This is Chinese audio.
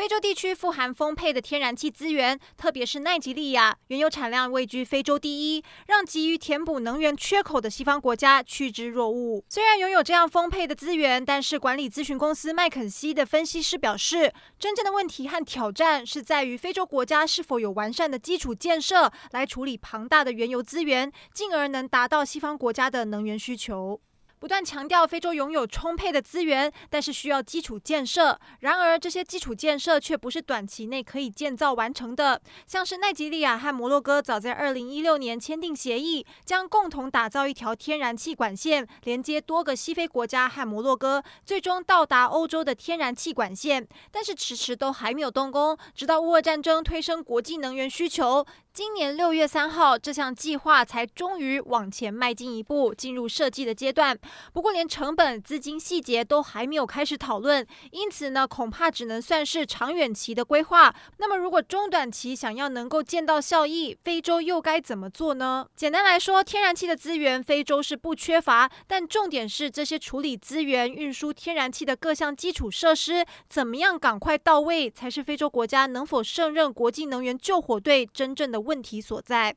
非洲地区富含丰沛的天然气资源，特别是奈及利亚，原油产量位居非洲第一，让急于填补能源缺口的西方国家趋之若鹜。虽然拥有这样丰沛的资源，但是管理咨询公司麦肯锡的分析师表示，真正的问题和挑战是在于非洲国家是否有完善的基础建设来处理庞大的原油资源，进而能达到西方国家的能源需求。不断强调非洲拥有充沛的资源，但是需要基础建设。然而，这些基础建设却不是短期内可以建造完成的。像是奈及利亚和摩洛哥，早在二零一六年签订协议，将共同打造一条天然气管线，连接多个西非国家和摩洛哥，最终到达欧洲的天然气管线。但是迟迟都还没有动工，直到乌俄战争推升国际能源需求。今年六月三号，这项计划才终于往前迈进一步，进入设计的阶段。不过，连成本、资金细节都还没有开始讨论，因此呢，恐怕只能算是长远期的规划。那么，如果中短期想要能够见到效益，非洲又该怎么做呢？简单来说，天然气的资源，非洲是不缺乏，但重点是这些处理资源、运输天然气的各项基础设施怎么样赶快到位，才是非洲国家能否胜任国际能源救火队真正的问题所在。